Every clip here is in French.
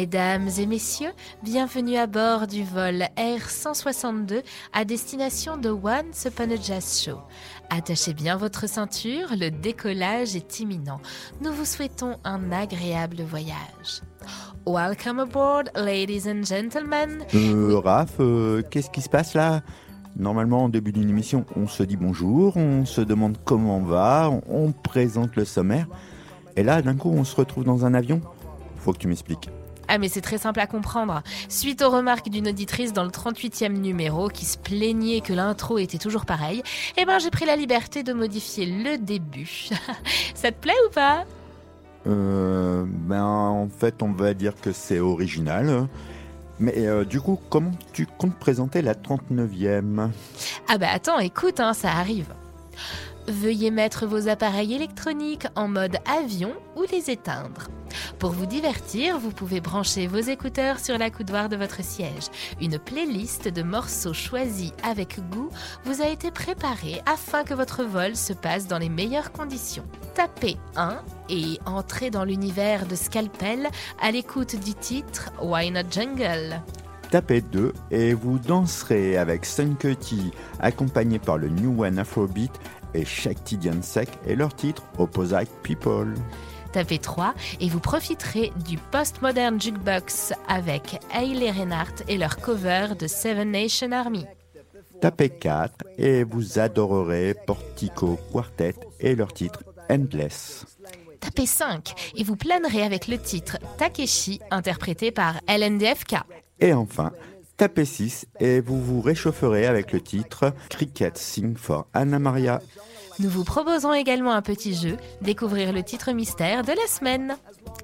Mesdames et messieurs, bienvenue à bord du vol Air 162 à destination de Once Upon a Jazz Show. Attachez bien votre ceinture, le décollage est imminent. Nous vous souhaitons un agréable voyage. Welcome aboard, ladies and gentlemen. Euh, Raph, euh, qu'est-ce qui se passe là? Normalement, au début d'une émission, on se dit bonjour, on se demande comment on va, on présente le sommaire. Et là, d'un coup, on se retrouve dans un avion Faut que tu m'expliques. Ah mais c'est très simple à comprendre. Suite aux remarques d'une auditrice dans le 38e numéro qui se plaignait que l'intro était toujours pareil, eh ben j'ai pris la liberté de modifier le début. Ça te plaît ou pas? Euh, ben en fait, on va dire que c'est original. Mais euh, du coup, comment tu comptes présenter la 39e Ah bah attends, écoute, hein, ça arrive. Veuillez mettre vos appareils électroniques en mode avion ou les éteindre. Pour vous divertir, vous pouvez brancher vos écouteurs sur la coudoir de votre siège. Une playlist de morceaux choisis avec goût vous a été préparée afin que votre vol se passe dans les meilleures conditions. Tapez 1 et entrez dans l'univers de Scalpel à l'écoute du titre Why Not Jungle. Tapez 2 et vous danserez avec Sun Cutty, accompagné par le New One Afrobeat et Shakti Sek et leur titre Opposite People. Tapez 3 et vous profiterez du postmodern jukebox avec Hayley Reinhardt et leur cover de Seven Nation Army. Tapez 4 et vous adorerez Portico Quartet et leur titre Endless. Tapez 5 et vous planerez avec le titre Takeshi interprété par LNDFK. Et enfin, tapez 6 et vous vous réchaufferez avec le titre Cricket Sing for Anna Maria. Nous vous proposons également un petit jeu, découvrir le titre mystère de la semaine.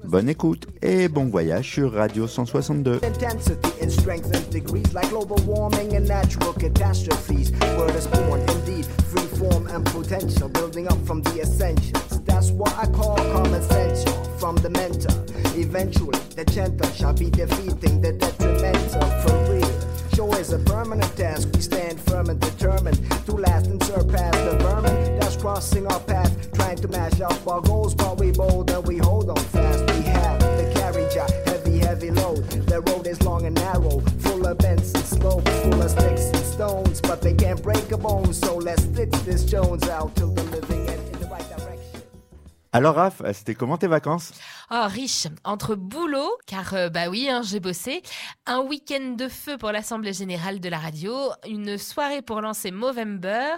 Bonne écoute et bon voyage sur Radio 162. intensity in strength and degrees like global warming and natural catastrophes. Word is born indeed, free form and potential, building up from the essentials. That's what I call common sense from the mentor. Eventually, the gentle shall be defeating the detrimental for real. Show is a permanent task. We stand firm and determined to last and surpass the vermin that's crossing our path, trying to mash up our goals. But we bold and we hold on fast. We have the carriage, a heavy, heavy load. The road is long and narrow, full of bends and slopes, full of sticks and stones. But they can't break a bone, so let's stitch this Jones out till the living end Alors Raph, c'était comment tes vacances? Oh, riche, entre boulot, car euh, bah oui, hein, j'ai bossé, un week-end de feu pour l'Assemblée Générale de la Radio, une soirée pour lancer Movember,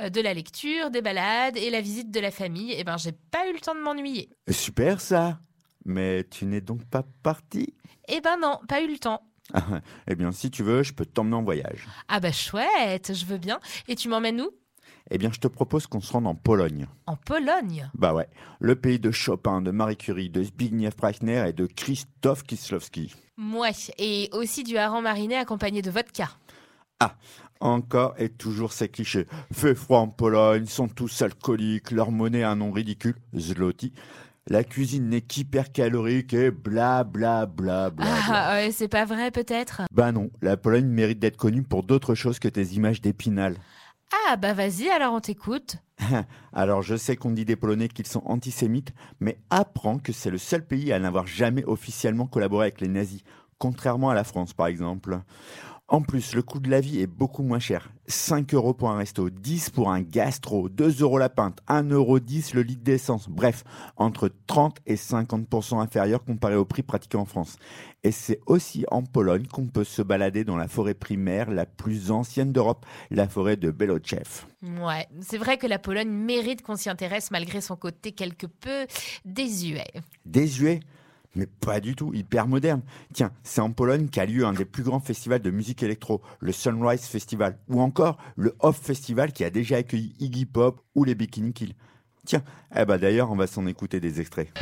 euh, de la lecture, des balades et la visite de la famille, et ben j'ai pas eu le temps de m'ennuyer. Super ça Mais tu n'es donc pas parti Eh ben non, pas eu le temps. Eh bien si tu veux, je peux t'emmener en voyage. Ah bah chouette, je veux bien. Et tu m'emmènes où? Eh bien je te propose qu'on se rende en Pologne. En Pologne? Bah ouais, le pays de Chopin, de Marie Curie, de Zbigniew Preissner et de Krzysztof Kieslowski. Mouais, et aussi du hareng mariné accompagné de vodka. Ah, encore et toujours ces clichés. Fait froid en Pologne, sont tous alcooliques, leur monnaie a un nom ridicule, zloty. La cuisine n'est qu'hypercalorique et bla bla bla bla. bla. Ah ouais, c'est pas vrai peut-être? Bah non, la Pologne mérite d'être connue pour d'autres choses que tes images d'épinal. Ah bah vas-y, alors on t'écoute. Alors je sais qu'on dit des Polonais qu'ils sont antisémites, mais apprends que c'est le seul pays à n'avoir jamais officiellement collaboré avec les nazis, contrairement à la France par exemple. En plus, le coût de la vie est beaucoup moins cher. 5 euros pour un resto, 10 pour un gastro, 2 euros la pinte, 1 euro 10 le litre d'essence. Bref, entre 30 et 50% inférieur comparé au prix pratiqué en France. Et c'est aussi en Pologne qu'on peut se balader dans la forêt primaire la plus ancienne d'Europe, la forêt de Belochev. Ouais, c'est vrai que la Pologne mérite qu'on s'y intéresse malgré son côté quelque peu désuet. Désuet? Mais pas du tout, hyper moderne. Tiens, c'est en Pologne qu'a lieu un des plus grands festivals de musique électro, le Sunrise Festival, ou encore le Off Festival qui a déjà accueilli Iggy Pop ou les Bikini Kill. Tiens, eh ben d'ailleurs, on va s'en écouter des extraits.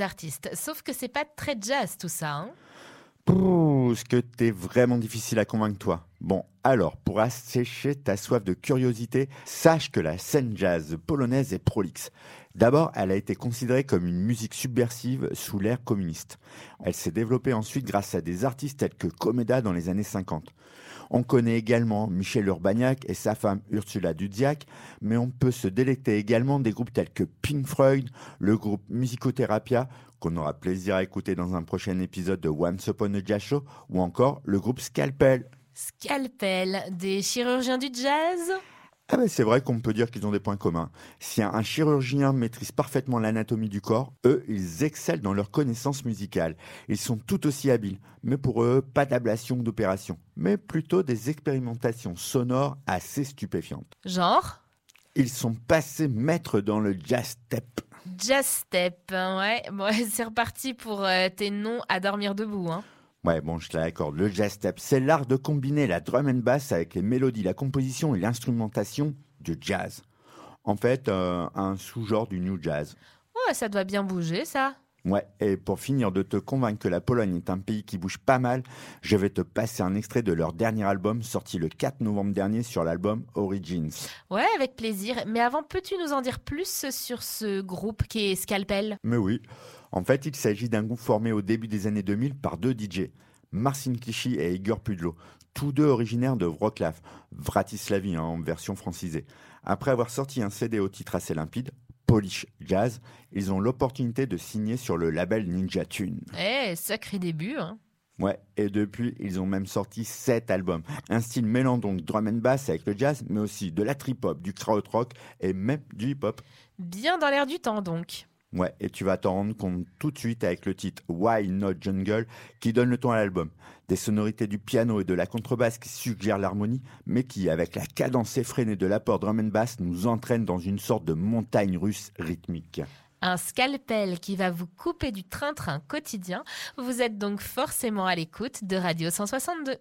Artistes. Sauf que c'est pas très jazz tout ça. Hein Pouh, ce que t'es vraiment difficile à convaincre toi? Bon, alors, pour assécher ta soif de curiosité, sache que la scène jazz polonaise est prolixe. D'abord, elle a été considérée comme une musique subversive sous l'ère communiste. Elle s'est développée ensuite grâce à des artistes tels que Komeda dans les années 50. On connaît également Michel Urbaniak et sa femme Ursula Dudziak, mais on peut se délecter également des groupes tels que Pink Floyd, le groupe Musicotherapia, qu'on aura plaisir à écouter dans un prochain épisode de Once Upon a Jazz Show, ou encore le groupe Scalpel. Scalpel, des chirurgiens du jazz ah ben c'est vrai qu'on peut dire qu'ils ont des points communs. Si un chirurgien maîtrise parfaitement l'anatomie du corps, eux, ils excellent dans leur connaissance musicale. Ils sont tout aussi habiles, mais pour eux, pas d'ablation ou d'opération, mais plutôt des expérimentations sonores assez stupéfiantes. Genre? Ils sont passés maîtres dans le jazz step. Jazz step, hein, ouais. Bon, c'est reparti pour euh, tes noms à dormir debout. Hein. Ouais, bon, je te l'accorde. Le jazz step, c'est l'art de combiner la drum and bass avec les mélodies, la composition et l'instrumentation du jazz. En fait, euh, un sous-genre du new jazz. Ouais, ça doit bien bouger, ça. Ouais, et pour finir de te convaincre que la Pologne est un pays qui bouge pas mal, je vais te passer un extrait de leur dernier album sorti le 4 novembre dernier sur l'album Origins. Ouais, avec plaisir. Mais avant, peux-tu nous en dire plus sur ce groupe qui est Scalpel? Mais oui. En fait, il s'agit d'un groupe formé au début des années 2000 par deux DJ, Marcin Clichy et Igor Pudlo, tous deux originaires de Wrocław, Vratislavie hein, en version francisée. Après avoir sorti un CD au titre assez limpide, Polish Jazz, ils ont l'opportunité de signer sur le label Ninja Tune. Eh, sacré début, hein Ouais, et depuis, ils ont même sorti sept albums. Un style mêlant donc drum and bass avec le jazz, mais aussi de la trip-hop, du krautrock et même du hip-hop. Bien dans l'air du temps, donc. Ouais, et tu vas t'en rendre compte tout de suite avec le titre Why Not Jungle qui donne le ton à l'album. Des sonorités du piano et de la contrebasse qui suggèrent l'harmonie, mais qui, avec la cadence effrénée de l'apport drum and bass, nous entraînent dans une sorte de montagne russe rythmique. Un scalpel qui va vous couper du train-train quotidien. Vous êtes donc forcément à l'écoute de Radio 162.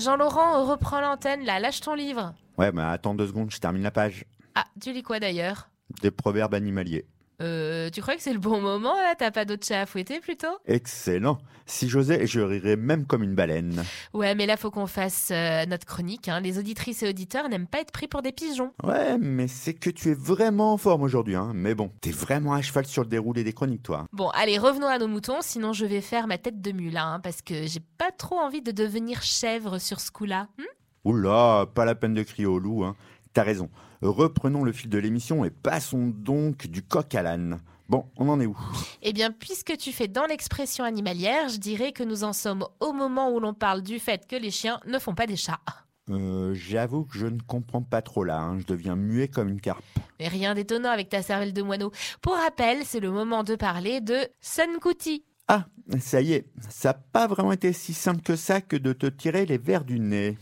Jean-Laurent, reprends l'antenne là, lâche ton livre. Ouais, mais attends deux secondes, je termine la page. Ah, tu lis quoi d'ailleurs? Des proverbes animaliers. Euh, tu crois que c'est le bon moment là? T'as pas d'autre chat à fouetter plutôt? Excellent. Si j'osais, je rirais même comme une baleine. Ouais, mais là faut qu'on fasse euh, notre chronique. hein. Les auditrices et auditeurs n'aiment pas être pris pour des pigeons. Ouais, mais c'est que tu es vraiment en forme aujourd'hui, hein. Mais bon, t'es vraiment à cheval sur le déroulé des chroniques, toi. Bon, allez, revenons à nos moutons, sinon je vais faire ma tête de mule, hein, parce que j'ai pas trop envie de devenir chèvre sur ce coup-là. Hmm? Oula, pas la peine de crier au loup, hein. T'as raison. Reprenons le fil de l'émission et passons donc du coq à l'âne. Bon, on en est où? Eh bien, puisque tu fais dans l'expression animalière, je dirais que nous en sommes au moment où l'on parle du fait que les chiens ne font pas des chats. euh, J'avoue que je ne comprends pas trop là, hein. je deviens muet comme une carpe. Mais rien d'étonnant avec ta cervelle de moineau. Pour rappel, c'est le moment de parler de Sun Kuti. Ah, ça y est, ça n'a pas vraiment été si simple que ça que de te tirer les verres du nez.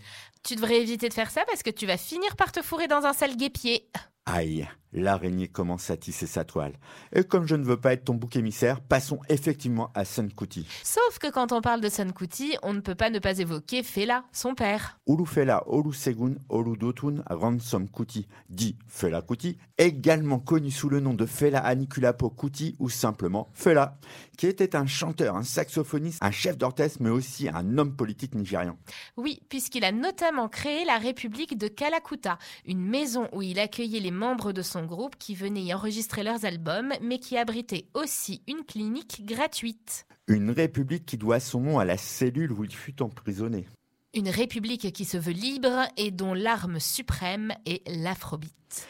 Tu devrais éviter de faire ça parce que tu vas finir par te fourrer dans un sale guépier. Aïe, l'araignée commence à tisser sa toile. Et comme je ne veux pas être ton bouc émissaire, passons effectivement à Senkuti. Sauf que quand on parle de Sun Kuti, on ne peut pas ne pas évoquer Fela, son père. Ulufela Olusegun Oludotun Ransom Kuti, dit Fela Kuti, également connu sous le nom de Fela Anikulapo Kuti ou simplement Fela, qui était un chanteur, un saxophoniste, un chef d'orchestre, mais aussi un homme politique nigérian. Oui, puisqu'il a notamment créé la République de Kalakuta, une maison où il accueillait les membres de son groupe qui venaient y enregistrer leurs albums, mais qui abritait aussi une clinique gratuite. Une république qui doit son nom à la cellule où il fut emprisonné. Une république qui se veut libre et dont l'arme suprême est l'afrobeat.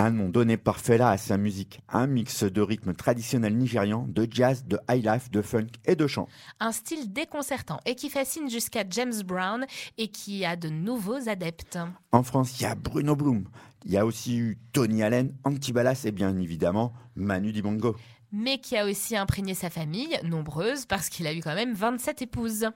Un nom donné par Fela à sa musique, un mix de rythmes traditionnels nigérians, de jazz, de highlife, de funk et de chant. Un style déconcertant et qui fascine jusqu'à James Brown et qui a de nouveaux adeptes. En France, il y a Bruno Bloom, il y a aussi eu Tony Allen, Antibalas et bien évidemment Manu Dibango. Mais qui a aussi imprégné sa famille, nombreuse, parce qu'il a eu quand même 27 épouses.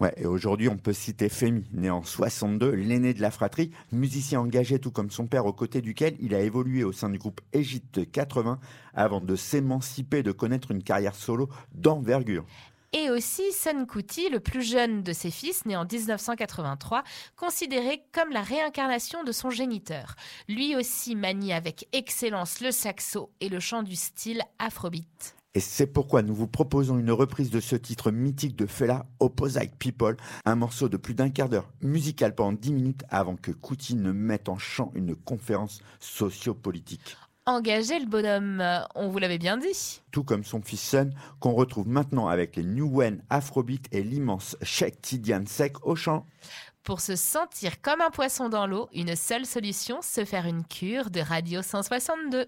Ouais, et aujourd'hui, on peut citer Femi, né en 62, l'aîné de la fratrie, musicien engagé tout comme son père, aux côtés duquel il a évolué au sein du groupe Égypte 80 avant de s'émanciper de connaître une carrière solo d'envergure. Et aussi Sun Kuti, le plus jeune de ses fils, né en 1983, considéré comme la réincarnation de son géniteur. Lui aussi manie avec excellence le saxo et le chant du style afrobeat. Et c'est pourquoi nous vous proposons une reprise de ce titre mythique de Fela, Opposite People, un morceau de plus d'un quart d'heure, musical pendant 10 minutes avant que Kuti ne mette en chant une conférence sociopolitique. Engagé le bonhomme, on vous l'avait bien dit. Tout comme son fils Sun, qu'on retrouve maintenant avec les New Wen Afrobeat et l'immense Sheikh Tidiane Sek au chant. Pour se sentir comme un poisson dans l'eau, une seule solution, se faire une cure de Radio 162.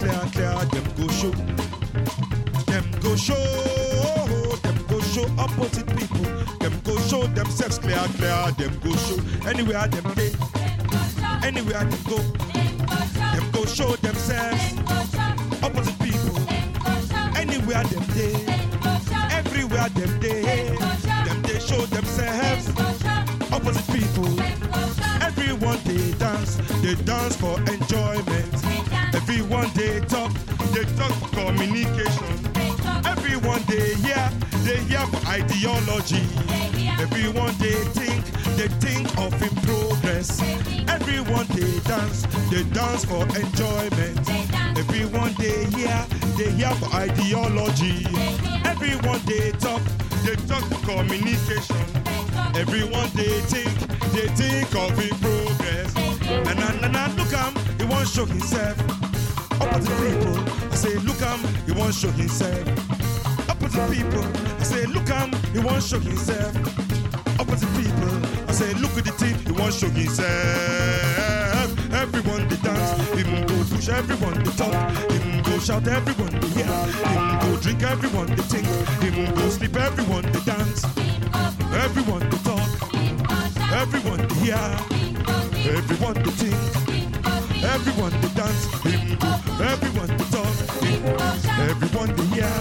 clear, clear, them go show. Them go show, them go show opposite people. Them go show themselves clear, clear, them go show. Anywhere them they, anywhere them go. Them go show themselves opposite people. Anywhere them they, everywhere them they. Them they show themselves opposite people. Everyone they dance, they dance for enjoyment. Everyone they talk, they talk for communication. Everyone they hear, they hear for ideology. Everyone they think, they think of in progress. Everyone they dance, they dance for enjoyment. Everyone they hear, they hear for ideology. Everyone they talk, they talk for communication. Everyone they think, they think of in progress. And na na na look am, he want show himself. At the people, I say look am, he want show himself. Up at people, I say look am, he want show himself. Up at people, I say look at the thing, he want show himself. Everyone they dance, him go push everyone they talk, him go shout everyone they hear, him go drink everyone they think, him go sleep everyone they dance, everyone they talk, everyone they hear, everyone they think, everyone they dance, him everyone they talk, him, everyone they hear,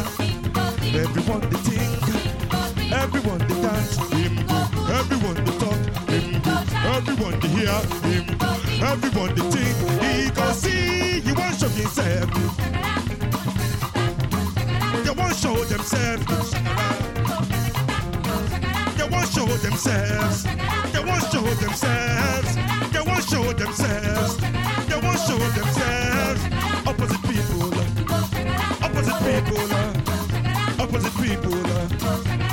everyone they think, everyone they dance, him everyone they talk, him everyone they hear, him everyone they think, he go see, he want show himself, they want show themselves. They want show themselves. They want show themselves. They want show themselves. Opposite people. Opposite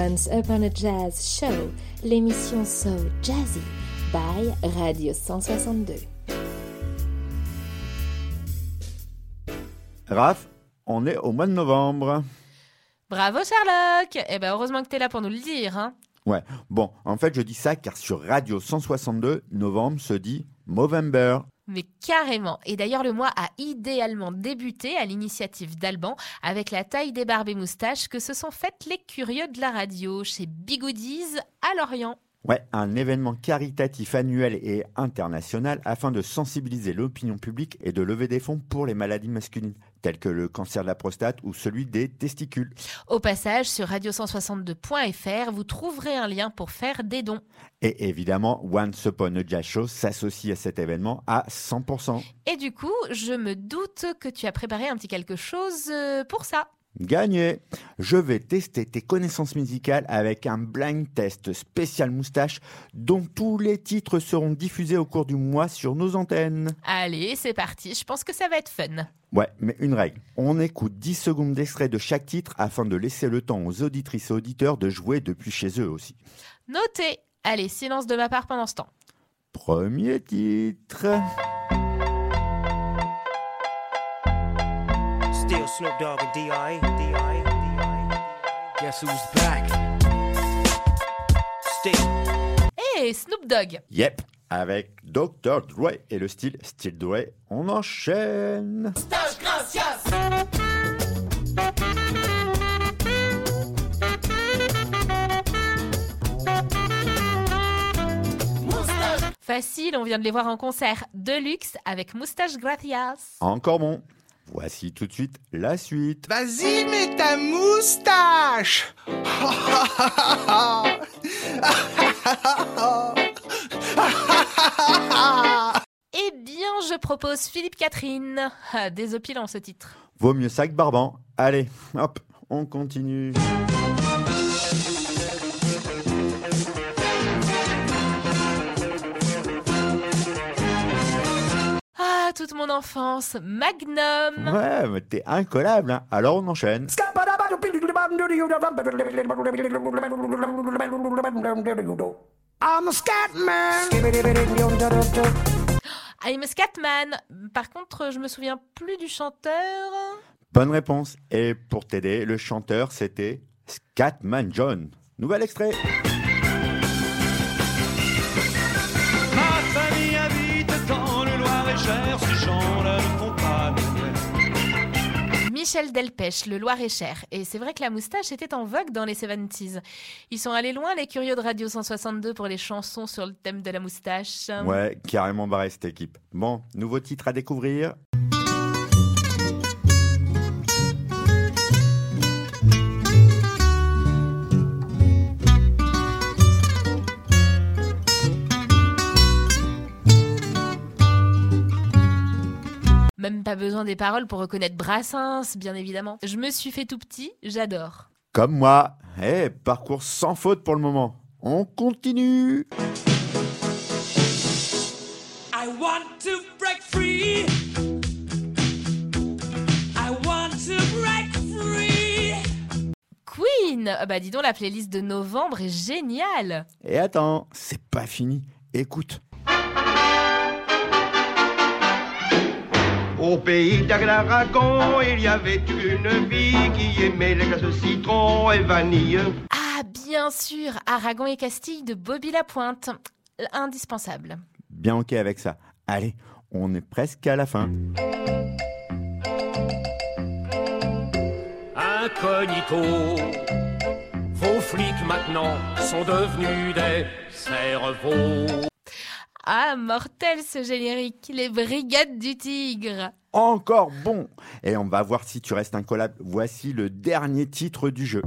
Once Upon a Jazz Show, l'émission So Jazzy by Radio 162. Raph, on est au mois de novembre. Bravo Sherlock Eh ben heureusement que t'es là pour nous le dire. Hein. Ouais, bon, en fait, je dis ça car sur Radio 162, novembre se dit Movember. Mais carrément. Et d'ailleurs, le mois a idéalement débuté à l'initiative d'Alban avec la taille des barbes et moustaches que se sont faites les curieux de la radio chez Bigoodies à Lorient. Ouais, un événement caritatif annuel et international afin de sensibiliser l'opinion publique et de lever des fonds pour les maladies masculines, telles que le cancer de la prostate ou celui des testicules. Au passage, sur radio162.fr, vous trouverez un lien pour faire des dons. Et évidemment, Once Upon a Jazz Show s'associe à cet événement à 100%. Et du coup, je me doute que tu as préparé un petit quelque chose euh, pour ça. Gagné Je vais tester tes connaissances musicales avec un blind test spécial moustache dont tous les titres seront diffusés au cours du mois sur nos antennes. Allez, c'est parti, je pense que ça va être fun. Ouais, mais une règle. On écoute 10 secondes d'extrait de chaque titre afin de laisser le temps aux auditrices et auditeurs de jouer depuis chez eux aussi. Notez Allez, silence de ma part pendant ce temps. Premier titre. Still Snoop Dogg and D.I. D.I. D.I. Guess who's back? Still. Hey, Snoop Dogg Yep, avec Dr. Dre et le style style Dre, on enchaîne. Facile, on vient de les voir en concert. Deluxe avec Moustache Gracias. Encore bon. Voici tout de suite la suite. Vas-y, mets ta moustache Eh bien, je propose Philippe Catherine. Ah, désopilant ce titre. Vaut mieux ça que Barban. Allez, hop, on continue. Toute mon enfance. Magnum. Ouais, mais t'es incollable, hein. alors on enchaîne. I'm a scat man. I'm a Scatman. Par contre, je me souviens plus du chanteur. Bonne réponse. Et pour t'aider, le chanteur c'était Scatman John. Nouvel extrait. Le Loir-et-Cher, ces gens-là ne font pas de Michel Delpech, le Loir-et-Cher. Et c'est vrai que la moustache était en vogue dans les 70s. Ils sont allés loin, les curieux de Radio 162, pour les chansons sur le thème de la moustache. Ouais, carrément barré cette équipe. Bon, nouveau titre à découvrir? Même pas besoin des paroles pour reconnaître Brassens, bien évidemment. Je me suis fait tout petit, j'adore. Comme moi. Eh, parcours sans faute pour le moment. On continue. I want to break free. I want to break free. Queen Ah Bah dis donc, la playlist de novembre est géniale Et attends, c'est pas fini. Écoute. Au pays d'Aragon, il y avait une fille qui aimait les glaces citron et vanille. Ah, bien sûr Aragon et Castille de Bobby Lapointe. Indispensable. Bien ok avec ça. Allez, on est presque à la fin. Incognito. Vos flics maintenant sont devenus des cerveaux. Ah, mortel ce générique Les Brigades du Tigre Encore bon. Et on va voir si tu restes incollable. Voici le dernier titre du jeu.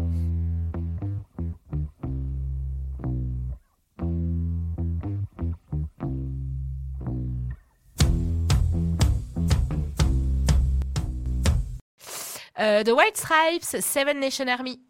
Euh, The White Stripes, Seven Nation Army.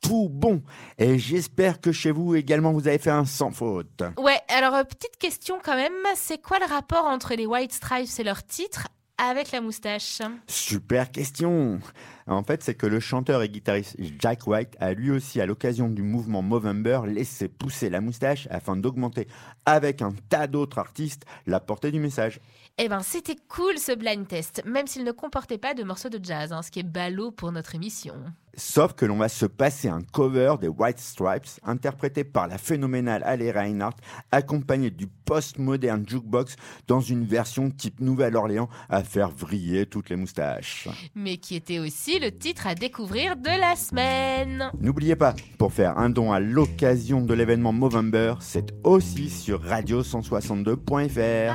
Tout bon. Et j'espère que chez vous également vous avez fait un sans faute. Ouais, alors euh, petite question quand même, c'est quoi le rapport entre les White Stripes et leur titre avec la moustache? Super question. En fait, c'est que le chanteur et guitariste Jack White a lui aussi, à l'occasion du mouvement Movember, laissé pousser la moustache afin d'augmenter, avec un tas d'autres artistes, la portée du message. Eh ben, c'était cool ce blind test, même s'il ne comportait pas de morceaux de jazz, hein, ce qui est ballot pour notre émission. Sauf que l'on va se passer un cover des White Stripes, interprété par la phénoménale Halle Reinhardt, accompagné du post-moderne jukebox dans une version type Nouvelle-Orléans à faire vriller toutes les moustaches. Mais qui était aussi le titre à découvrir de la semaine. N'oubliez pas, pour faire un don à l'occasion de l'événement Movember, c'est aussi sur radio162.fr.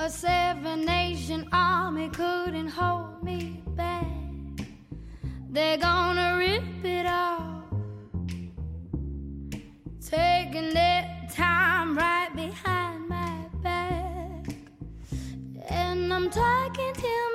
A seven nation army couldn't hold me back. They're gonna rip it off. Taking their time right behind my back. And I'm talking to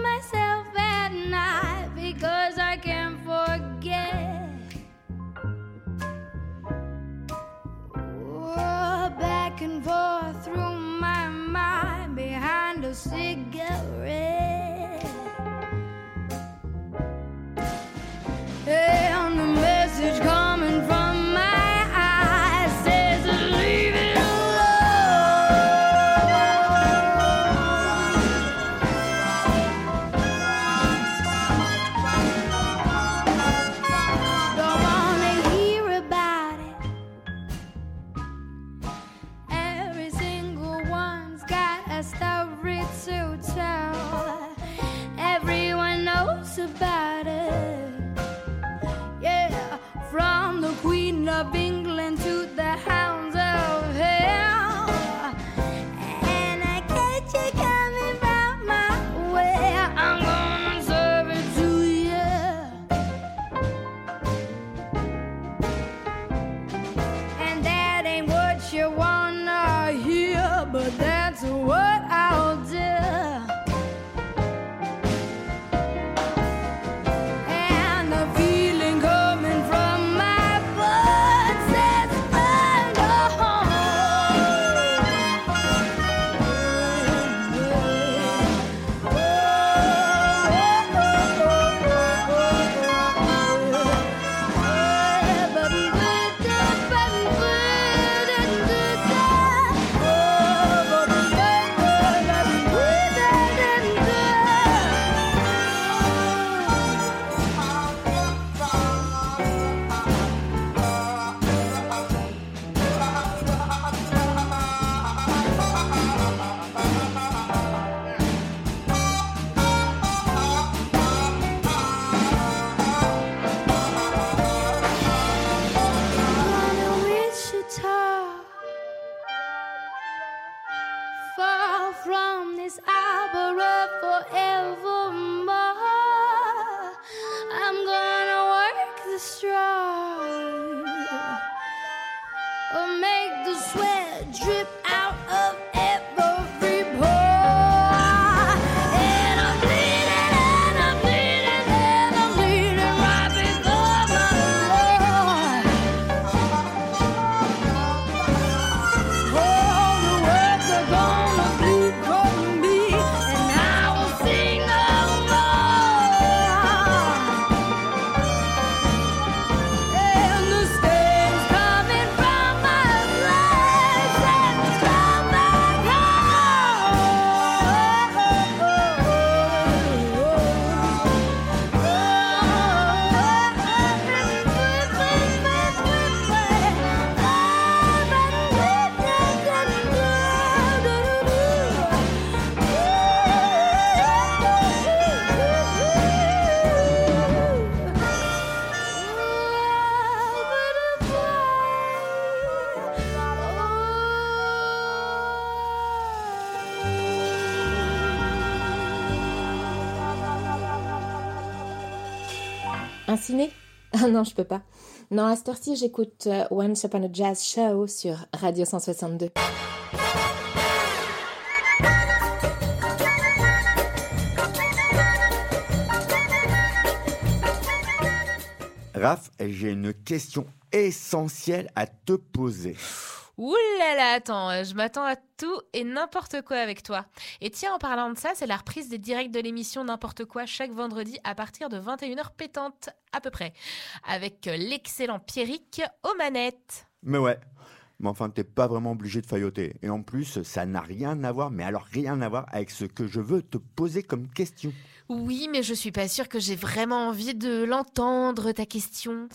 Ah non, je peux pas. Non, à cette heure-ci, j'écoute euh, Once Upon a Jazz Show sur Radio 162. Raph, j'ai une question essentielle à te poser. Ouh là là, attends, euh, je m'attends à tout et n'importe quoi avec toi. Et tiens, en parlant de ça, c'est la reprise des directs de l'émission N'importe quoi chaque vendredi à partir de 21h pétante, à peu près. Avec euh, l'excellent Pierrick aux manettes. Mais ouais. Mais enfin, t'es pas vraiment obligé de failloter. Et en plus, ça n'a rien à voir, mais alors rien à voir avec ce que je veux te poser comme question. Oui, mais je suis pas sûre que j'ai vraiment envie de l'entendre, ta question.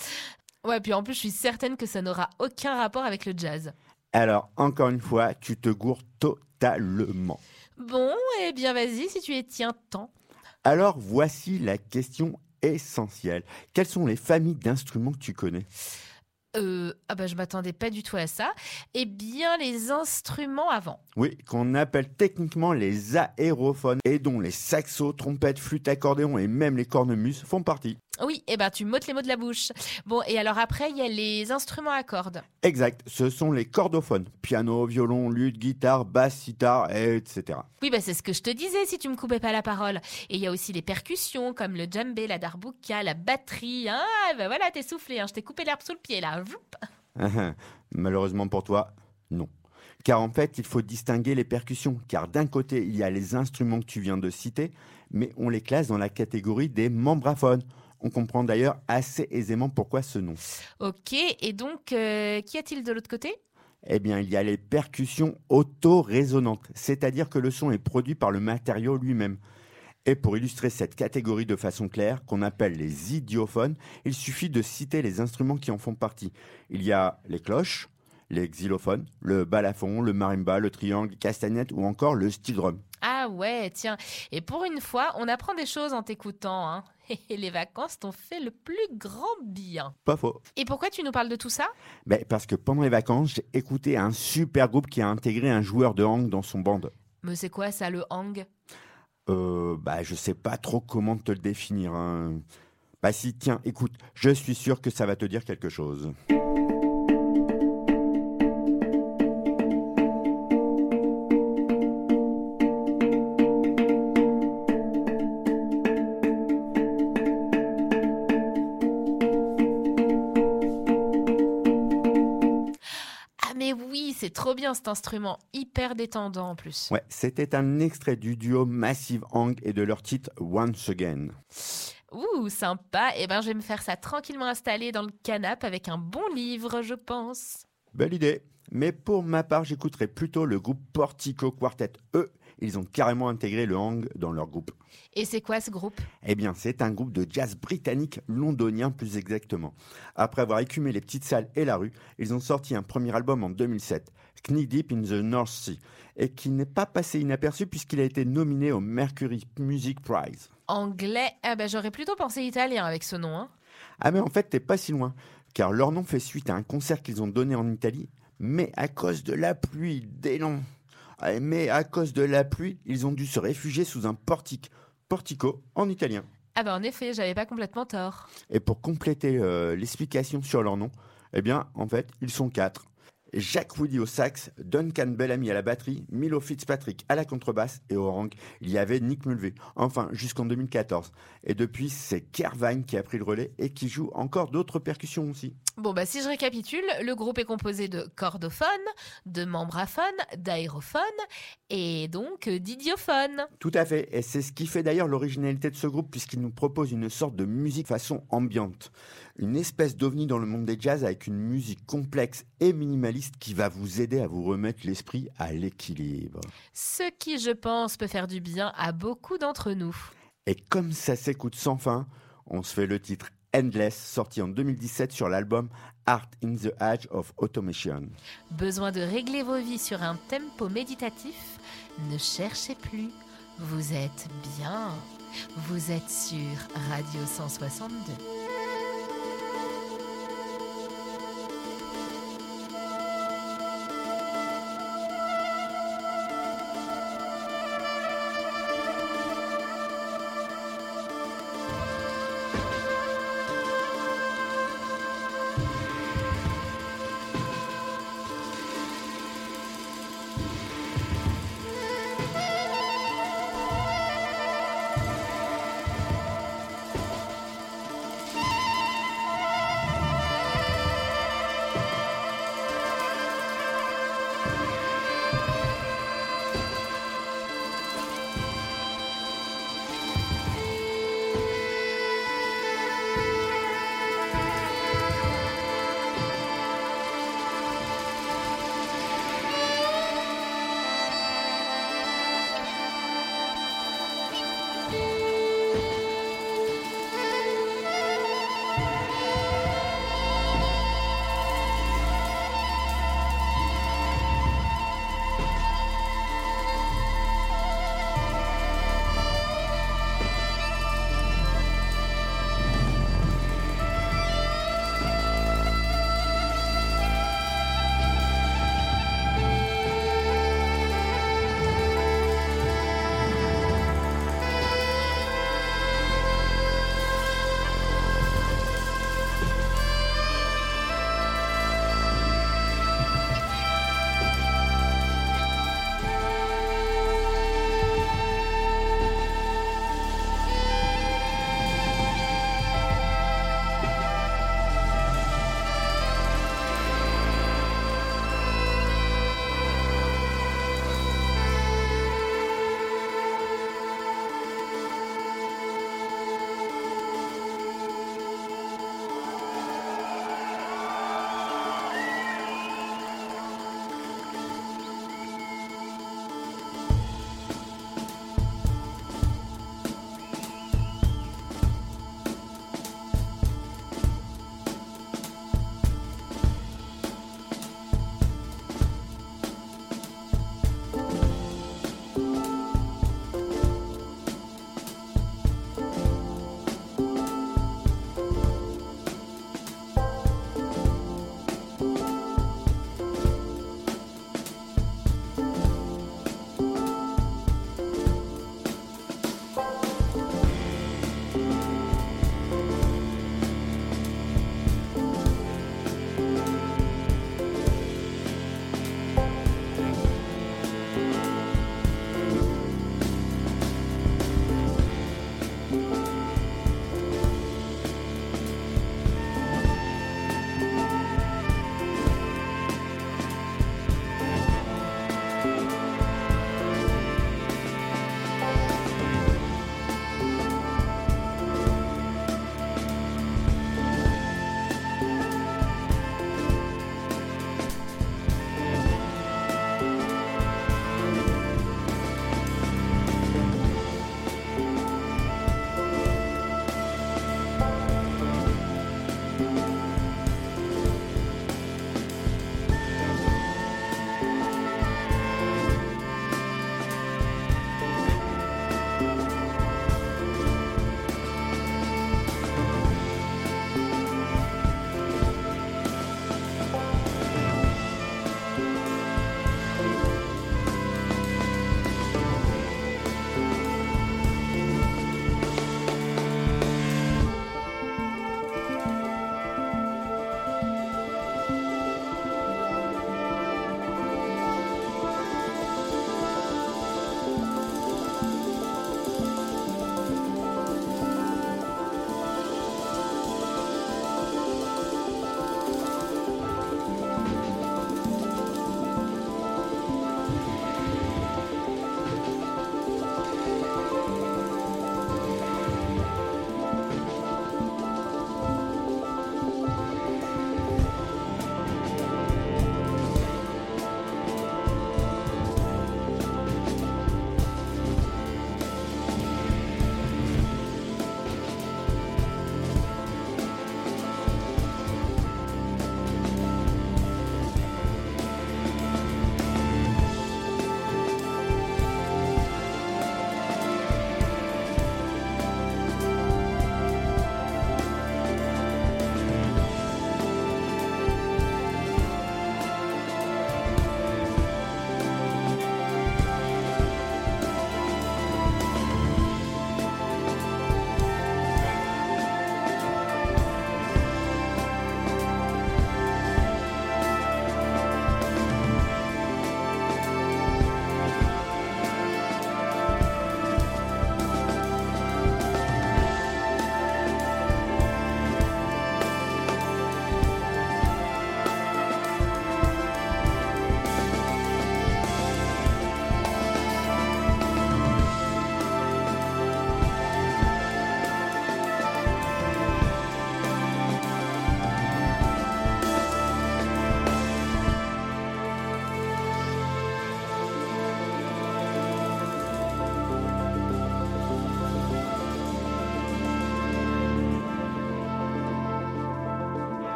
Ouais, puis en plus, je suis certaine que ça n'aura aucun rapport avec le jazz. Alors, encore une fois, tu te gourres totalement. Bon, eh bien vas-y, si tu y tiens tant. Alors, voici la question essentielle. Quelles sont les familles d'instruments que tu connais? Euh, ah bah je m'attendais pas du tout à ça. Eh bien, les instruments avant. Oui, qu'on appelle techniquement les aérophones et dont les saxos, trompettes, flûtes, accordéons et même les cornemuses font partie. Oui, eh ben tu m'ôtes les mots de la bouche. Bon, et alors après, il y a les instruments à cordes. Exact, ce sont les cordophones. Piano, violon, luth, guitare, basse, sitar, etc. Oui, bah c'est ce que je te disais si tu me coupais pas la parole. Et il y a aussi les percussions comme le djembé, la darbuka, la batterie. Ah, ben voilà, t'es soufflé, hein. je t'ai coupé l'herbe sous le pied là. Malheureusement pour toi, non. Car en fait, il faut distinguer les percussions. Car d'un côté, il y a les instruments que tu viens de citer, mais on les classe dans la catégorie des membraphones. On comprend d'ailleurs assez aisément pourquoi ce nom. Ok, et donc, euh, qu'y a-t-il de l'autre côté? Eh bien, il y a les percussions auto-résonantes, c'est-à-dire que le son est produit par le matériau lui-même. Et pour illustrer cette catégorie de façon claire, qu'on appelle les idiophones, il suffit de citer les instruments qui en font partie. Il y a les cloches, les xylophones, le balafon, le marimba, le triangle, castagnette ou encore le steel drum. Ah ouais, tiens. Et pour une fois, on apprend des choses en t'écoutant. Hein. Et les vacances t'ont fait le plus grand bien. Pas faux. Et pourquoi tu nous parles de tout ça? Ben, parce que pendant les vacances, j'ai écouté un super groupe qui a intégré un joueur de hang dans son band. Mais c'est quoi ça, le hang? Euh, bah, je sais pas trop comment te le définir. hein. Bah si, tiens, écoute, je suis sûr que ça va te dire quelque chose. Trop bien cet instrument, hyper détendant en plus. Ouais, c'était un extrait du duo Massive Hang et de leur titre Once Again. Ouh, sympa. Eh ben, je vais me faire ça tranquillement installé dans le canapé avec un bon livre, je pense. Belle idée. Mais pour ma part, j'écouterai plutôt le groupe Portico Quartet. Eux, ils ont carrément intégré le hang dans leur groupe. Et c'est quoi ce groupe? Eh bien, c'est un groupe de jazz britannique, londonien plus exactement. Après avoir écumé les petites salles et la rue, ils ont sorti un premier album en 2007, Knee Deep in the North Sea, et qui n'est pas passé inaperçu puisqu'il a été nominé au Mercury Music Prize. Anglais Ah ben, j'aurais plutôt pensé italien avec ce nom. Hein. Ah mais en fait, t'es pas si loin, car leur nom fait suite à un concert qu'ils ont donné en Italie, mais à cause de la pluie, des noms. Mais à cause de la pluie, ils ont dû se réfugier sous un portique, portico en italien. Ah ben en effet, j'avais pas complètement tort. Et pour compléter euh, l'explication sur leur nom, eh bien, en fait, ils sont quatre. Jacques Woody au sax, Duncan Bellamy à la batterie, Milo Fitzpatrick à la contrebasse et au rank, il y avait Nick Mulvey. Enfin, jusqu'en 2014. Et depuis, c'est Kervine qui a pris le relais et qui joue encore d'autres percussions aussi. Bon bah si je récapitule, le groupe est composé de cordophones, de membraphones, d'aérophones et donc d'idiophones. Tout à fait. Et c'est ce qui fait d'ailleurs l'originalité de ce groupe puisqu'il nous propose une sorte de musique façon ambiante. Une espèce d'ovni dans le monde des jazz avec une musique complexe et minimaliste qui va vous aider à vous remettre l'esprit à l'équilibre. Ce qui, je pense, peut faire du bien à beaucoup d'entre nous. Et comme ça s'écoute sans fin, on se fait le titre Endless, sorti en 2017 sur l'album Art in the Age of Automation. Besoin de régler vos vies sur un tempo méditatif? Ne cherchez plus. Vous êtes bien. Vous êtes sur Radio 162.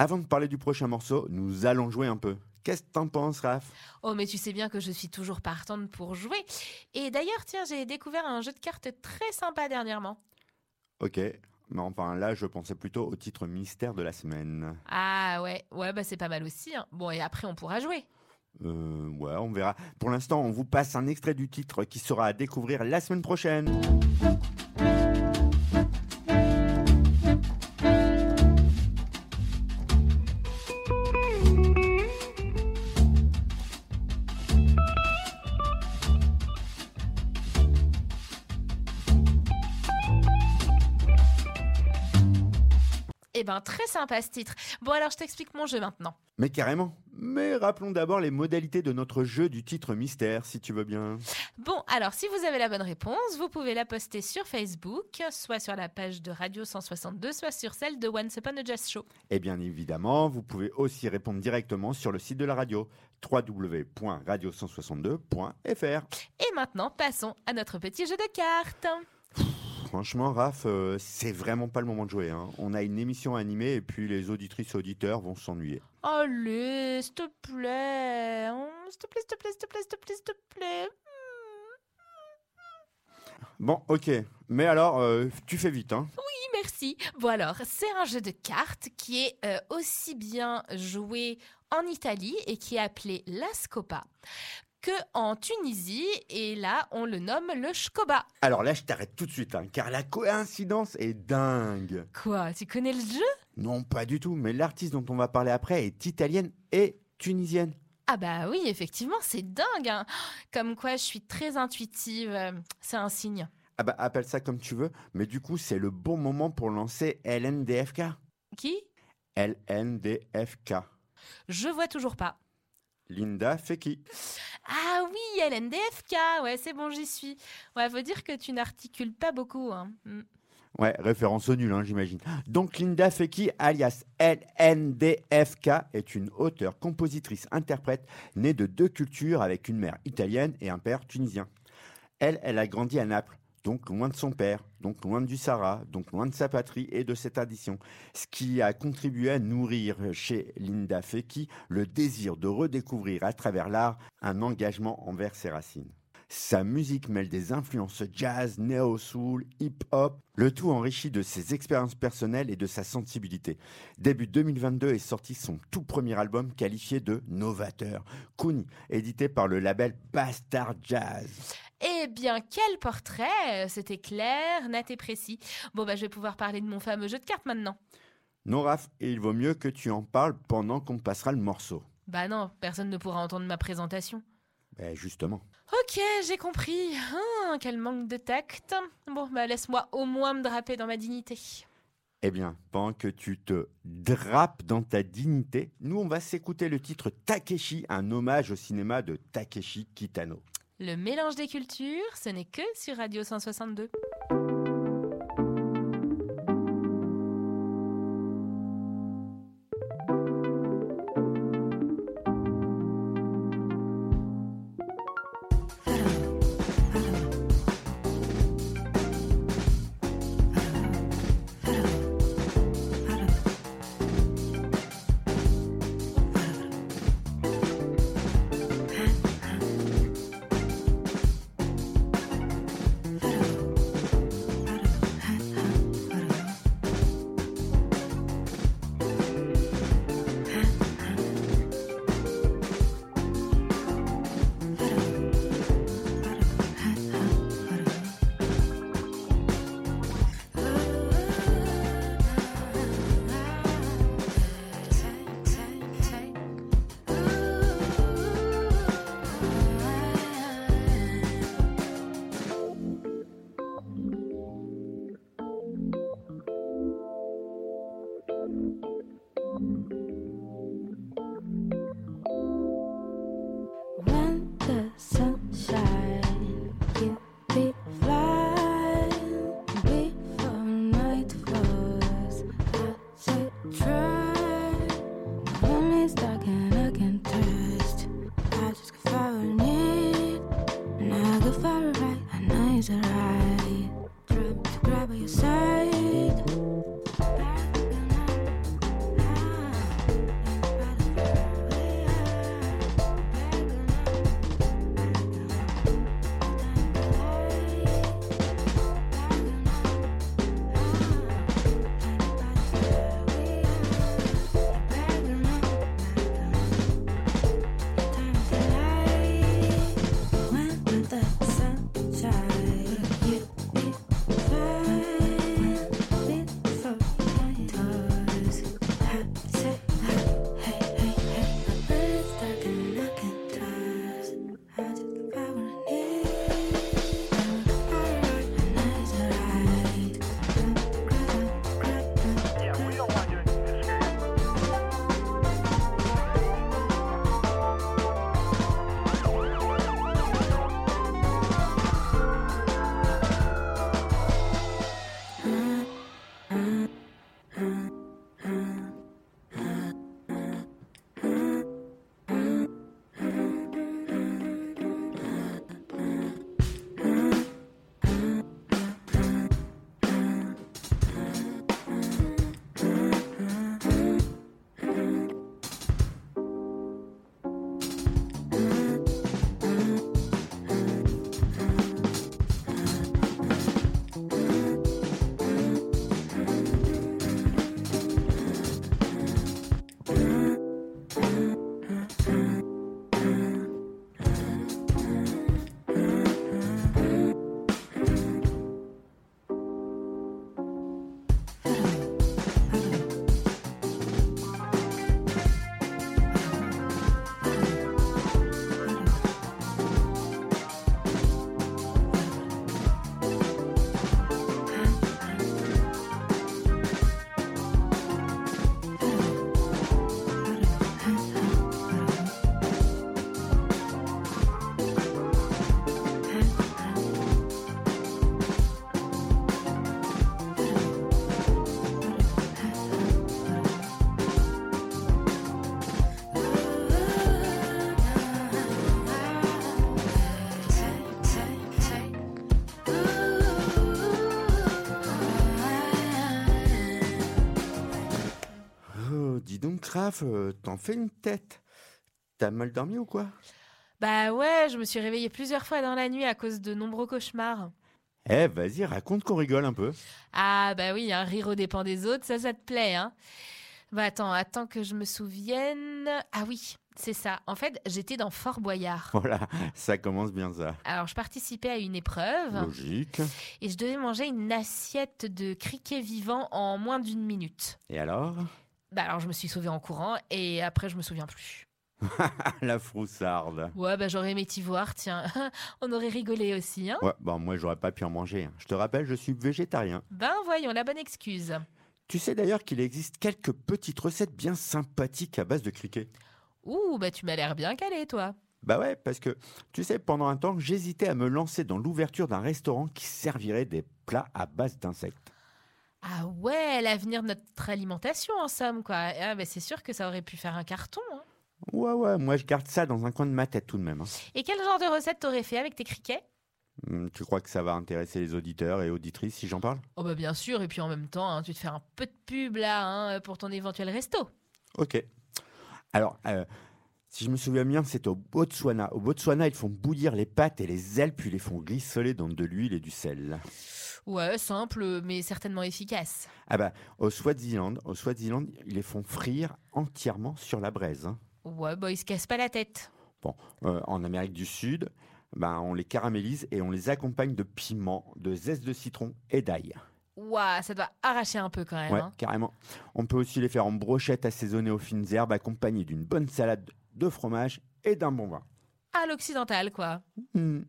Avant de parler du prochain morceau, nous allons jouer un peu. Qu'est-ce que t'en penses, Raph? Oh, mais tu sais bien que je suis toujours partante pour jouer. Et d'ailleurs, tiens, j'ai découvert un jeu de cartes très sympa dernièrement. Ok, mais enfin là, je pensais plutôt au titre mystère de la semaine. Ah ouais, ouais, bah c'est pas mal aussi. hein. Bon, et après, on pourra jouer. Euh, ouais, on verra. Pour l'instant, on vous passe un extrait du titre qui sera à découvrir la semaine prochaine. Ben, très sympa ce titre. Bon, alors, je t'explique mon jeu maintenant. Mais carrément. Mais rappelons d'abord les modalités de notre jeu du titre mystère, si tu veux bien. Bon, alors, si vous avez la bonne réponse, vous pouvez la poster sur Facebook, soit sur la page de Radio 162, soit sur celle de Once Upon a Jazz Show. Et bien évidemment, vous pouvez aussi répondre directement sur le site de la radio www.radio162.fr. Et maintenant, passons à notre petit jeu de cartes. Franchement, Raph, euh, c'est vraiment pas le moment de jouer. hein. On a une émission animée et puis les auditrices auditeurs vont s'ennuyer. Allez, s'il te plaît. Oh, S'il te plaît, s'il te plaît, s'il te plaît, s'il te plaît, s'il te plaît. Bon, ok. Mais alors, euh, tu fais vite, hein. Oui, merci. Bon alors, c'est un jeu de cartes qui est euh, aussi bien joué en Italie et qui est appelé la scopa que en Tunisie et là on le nomme le shkoba. Alors là, je t'arrête tout de suite, hein, car la coïncidence est dingue. Quoi, tu connais le jeu? Non, pas du tout, mais l'artiste dont on va parler après est italienne et tunisienne. Ah bah oui, effectivement, c'est dingue. hein. Comme quoi, je suis très intuitive. euh, C'est un signe. Ah bah, appelle ça comme tu veux, mais du coup, c'est le bon moment pour lancer LNDFK. Qui? LNDFK. Je vois toujours pas. Linda Feki. Ah oui, LNDFK. Ouais, c'est bon, j'y suis. Ouais, faut dire que tu n'articules pas beaucoup. hein. Mm. Ouais, référence au nul, hein, j'imagine. Donc Linda Feki, alias LNDFK, est une auteure, compositrice, interprète, née de deux cultures avec une mère italienne et un père tunisien. Elle, elle a grandi à Naples, donc loin de son père, donc loin du Sahara, donc loin de sa patrie et de ses traditions. Ce qui a contribué à nourrir chez Linda Feki le désir de redécouvrir à travers l'art un engagement envers ses racines. Sa musique mêle des influences jazz, néo-soul, hip-hop, le tout enrichi de ses expériences personnelles et de sa sensibilité. Début 2022 est sorti son tout premier album qualifié de novateur, Kuni, édité par le label Bastard Jazz. Eh bien, quel portrait C'était clair, net et précis. Bon, bah, je vais pouvoir parler de mon fameux jeu de cartes maintenant. Non, Raph, et il vaut mieux que tu en parles pendant qu'on passera le morceau. Bah non, personne ne pourra entendre ma présentation. Ben justement. Ok, j'ai compris. Ah, quel manque de tact. Bon, bah laisse-moi au moins me draper dans ma dignité. Eh bien, pendant que tu te drapes dans ta dignité, nous on va s'écouter le titre Takeshi, un hommage au cinéma de Takeshi Kitano. Le mélange des cultures, ce n'est que sur Radio 162. Grave, euh, t'en fais une tête. T'as mal dormi ou quoi? Bah ouais, je me suis réveillée plusieurs fois dans la nuit à cause de nombreux cauchemars. Eh, vas-y, raconte qu'on rigole un peu. Ah bah oui, un rire au dépens des autres, ça, ça te plaît, hein Bah attends, attends que je me souvienne. Ah oui, c'est ça. En fait, j'étais dans Fort Boyard. Voilà, ça commence bien ça. Alors, je participais à une épreuve Logique. et je devais manger une assiette de criquets vivants en moins d'une minute. Et alors? Bah alors, je me suis sauvée en courant et après, je me souviens plus. La froussarde. Ouais, bah j'aurais aimé t'y voir, tiens. On aurait rigolé aussi, hein Ouais, bon, moi, j'aurais pas pu en manger. Je te rappelle, je suis végétarien. Ben voyons, la bonne excuse. Tu sais d'ailleurs qu'il existe quelques petites recettes bien sympathiques à base de criquets. Ouh, bah tu m'as l'air bien calé, toi. Bah ouais, parce que, tu sais, pendant un temps, j'hésitais à me lancer dans l'ouverture d'un restaurant qui servirait des plats à base d'insectes. Ah ouais, l'avenir de notre alimentation, en somme, quoi. Ah bah c'est sûr que ça aurait pu faire un carton, hein. Ouais, ouais, moi je garde ça dans un coin de ma tête tout de même. hein. Et quel genre de recette t'aurais fait avec tes criquets? Hum, Tu crois que ça va intéresser les auditeurs et auditrices si j'en parle? Oh bah bien sûr, et puis en même temps, hein, tu te fais un peu de pub là hein, pour ton éventuel resto. Ok. Alors, euh, si je me souviens bien, c'est au Botswana. Au Botswana, ils font bouillir les pâtes et les ailes, puis les font glissoler dans de l'huile et du sel. Ouais, simple, mais certainement efficace. Ah bah, au Swaziland, au Swaziland, ils les font frire entièrement sur la braise. hein. Ouais, bah ils se cassent pas la tête. Bon, euh, en Amérique du Sud, ben, on les caramélise et on les accompagne de piment, de zeste de citron et d'ail. Ouah, ça doit arracher un peu quand même. Ouais, hein. carrément. On peut aussi les faire en brochettes assaisonnées aux fines herbes, accompagnées d'une bonne salade de fromage et d'un bon vin. À l'occidental, quoi. Hmm.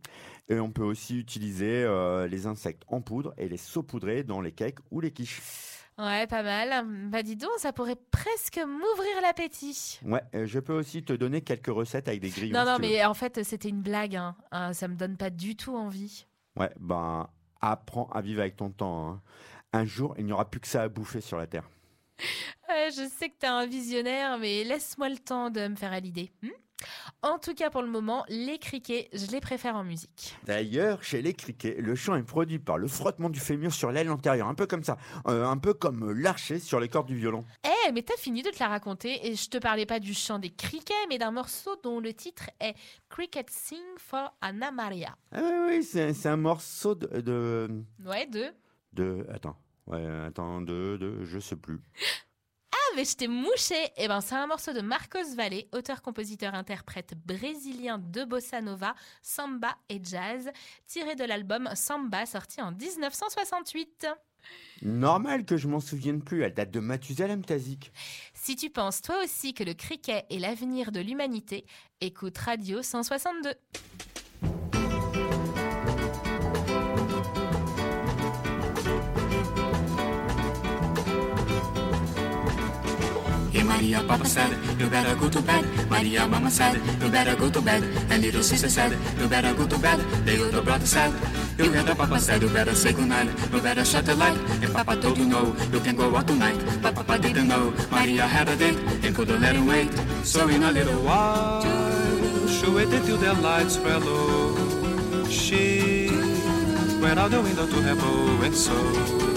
Et on peut aussi utiliser euh, les insectes en poudre et les saupoudrer dans les cakes ou les quiches. Ouais, pas mal. Bah dis donc, ça pourrait presque m'ouvrir l'appétit. Ouais, je peux aussi te donner quelques recettes avec des grillons. Non, non, mais en fait, c'était une blague. Hein. Hein, ça me donne pas du tout envie. Ouais, ben, apprends à vivre avec ton temps. hein. Un jour, il n'y aura plus que ça à bouffer sur la Terre. Je sais que t'es un visionnaire, mais laisse-moi le temps de me faire à l'idée. hmm? En tout cas, pour le moment, les criquets, je les préfère en musique. D'ailleurs, chez les criquets, le chant est produit par le frottement du fémur sur l'aile antérieure, un peu comme ça, Euh, un peu comme l'archer sur les cordes du violon. Eh, mais t'as fini de te la raconter et je te parlais pas du chant des criquets, mais d'un morceau dont le titre est Cricket Sing for Anna Maria. Ah oui, oui, c'est un morceau de, de, Ouais, deux. de- attends, ouais, attends, de, de, je sais plus. Ah, mais je t'ai mouché Eh ben, c'est un morceau de Marcos Valle, auteur-compositeur-interprète brésilien de bossa nova, samba et jazz, tiré de l'album Samba, sorti en 1968. Normal que je m'en souvienne plus, elle date de Mathusalem Tazik. Si tu penses toi aussi que le cricket est l'avenir de l'humanité, écoute Radio 162. Maria, Papa said, you better go to bed. Maria, Mama said, you better go to bed. And little sister said, you better go to bed. The older brother said, you better, Papa said, you better say goodnight. You better shut the light. And Papa told you no, you can go out tonight. But Papa didn't know Maria had a date and couldn't let him wait. So in a little while, She waited till the lights were low. She went out the window to have a and so.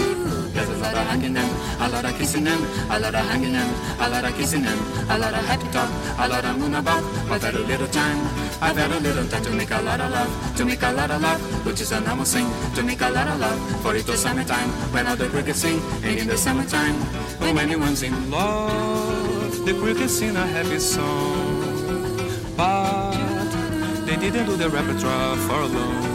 There's a lot of hugging them, a lot of kissing them, a lot of hugging them, a lot of kissing them, a lot of happy talk, a lot of moon about. But very little time, I've had a little time to make a lot of love, to make a lot of love, which is a normal thing, to make a lot of love. For it was summertime, when all the crickets sing, and in the summertime, when anyone's in Love, the crickets sing a happy song. But they didn't do the repertoire for long.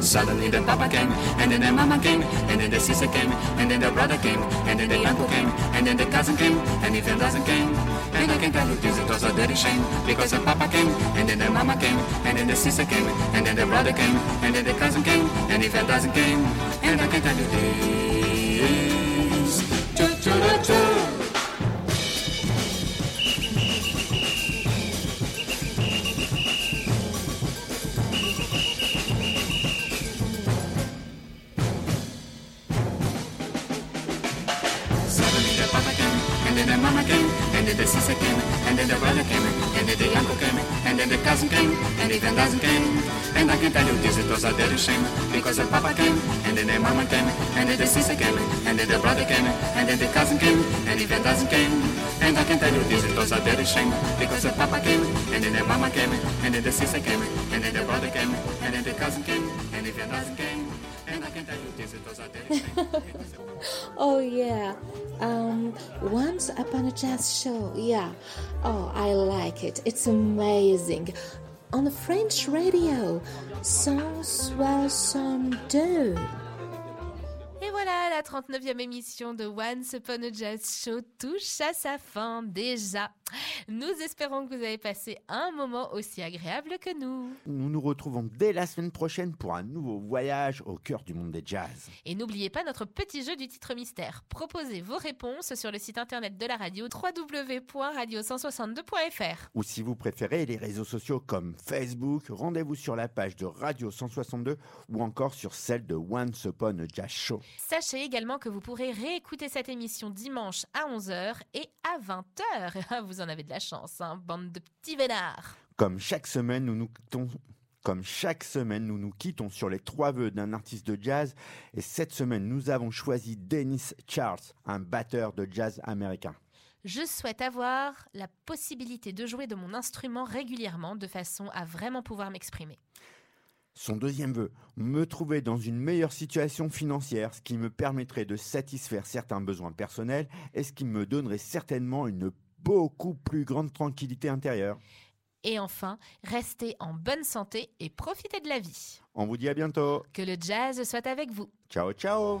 Suddenly the papa came, and then the mama came, and then the sister came, and then the brother came, and then the uncle came, and then the cousin came, and even doesn't came. And I can tell you this, it was a dirty shame, because the papa came, and then the mama came, and then the sister came, and then the brother came, and then the cousin came, and even doesn't came. And I can tell you this. Choo a dirty shame, because the papa came, and then the mama came, and then the sister came, and then the brother came, and then the cousin came, and even doesn't came. And I can tell you this, it was a dirty shame. Because the papa came, and then the mama came, and then the sister came, and then the brother came, and then the cousin came, and your cousin came. And I can tell you this, it was a dirty shame. Oh yeah. Um, once upon a jazz show. Yeah. Oh, I like it. It's amazing. On the French radio. 162. Et voilà, la 39e émission de Once Upon a Jazz Show touche à sa fin déjà. Nous espérons que vous avez passé un moment aussi agréable que nous. Nous nous retrouvons dès la semaine prochaine pour un nouveau voyage au cœur du monde des jazz. Et n'oubliez pas notre petit jeu du titre mystère. Proposez vos réponses sur le site internet de la radio www.radio162.fr. Ou si vous préférez les réseaux sociaux comme Facebook, rendez-vous sur la page de Radio 162 ou encore sur celle de Once Upon a Jazz Show. Sachez également que vous pourrez réécouter cette émission dimanche à 11h et à 20h. Vous en avez de la chance, hein, bande de petits vénards. Comme chaque semaine, nous nous quittons. Comme chaque semaine, nous nous quittons sur les trois vœux d'un artiste de jazz. Et cette semaine, nous avons choisi Dennis Charles, un batteur de jazz américain. Je souhaite avoir la possibilité de jouer de mon instrument régulièrement de façon à vraiment pouvoir m'exprimer. Son deuxième vœu, me trouver dans une meilleure situation financière, ce qui me permettrait de satisfaire certains besoins personnels et ce qui me donnerait certainement une beaucoup plus grande tranquillité intérieure. Et enfin, restez en bonne santé et profitez de la vie. On vous dit à bientôt. Que le jazz soit avec vous. Ciao, ciao.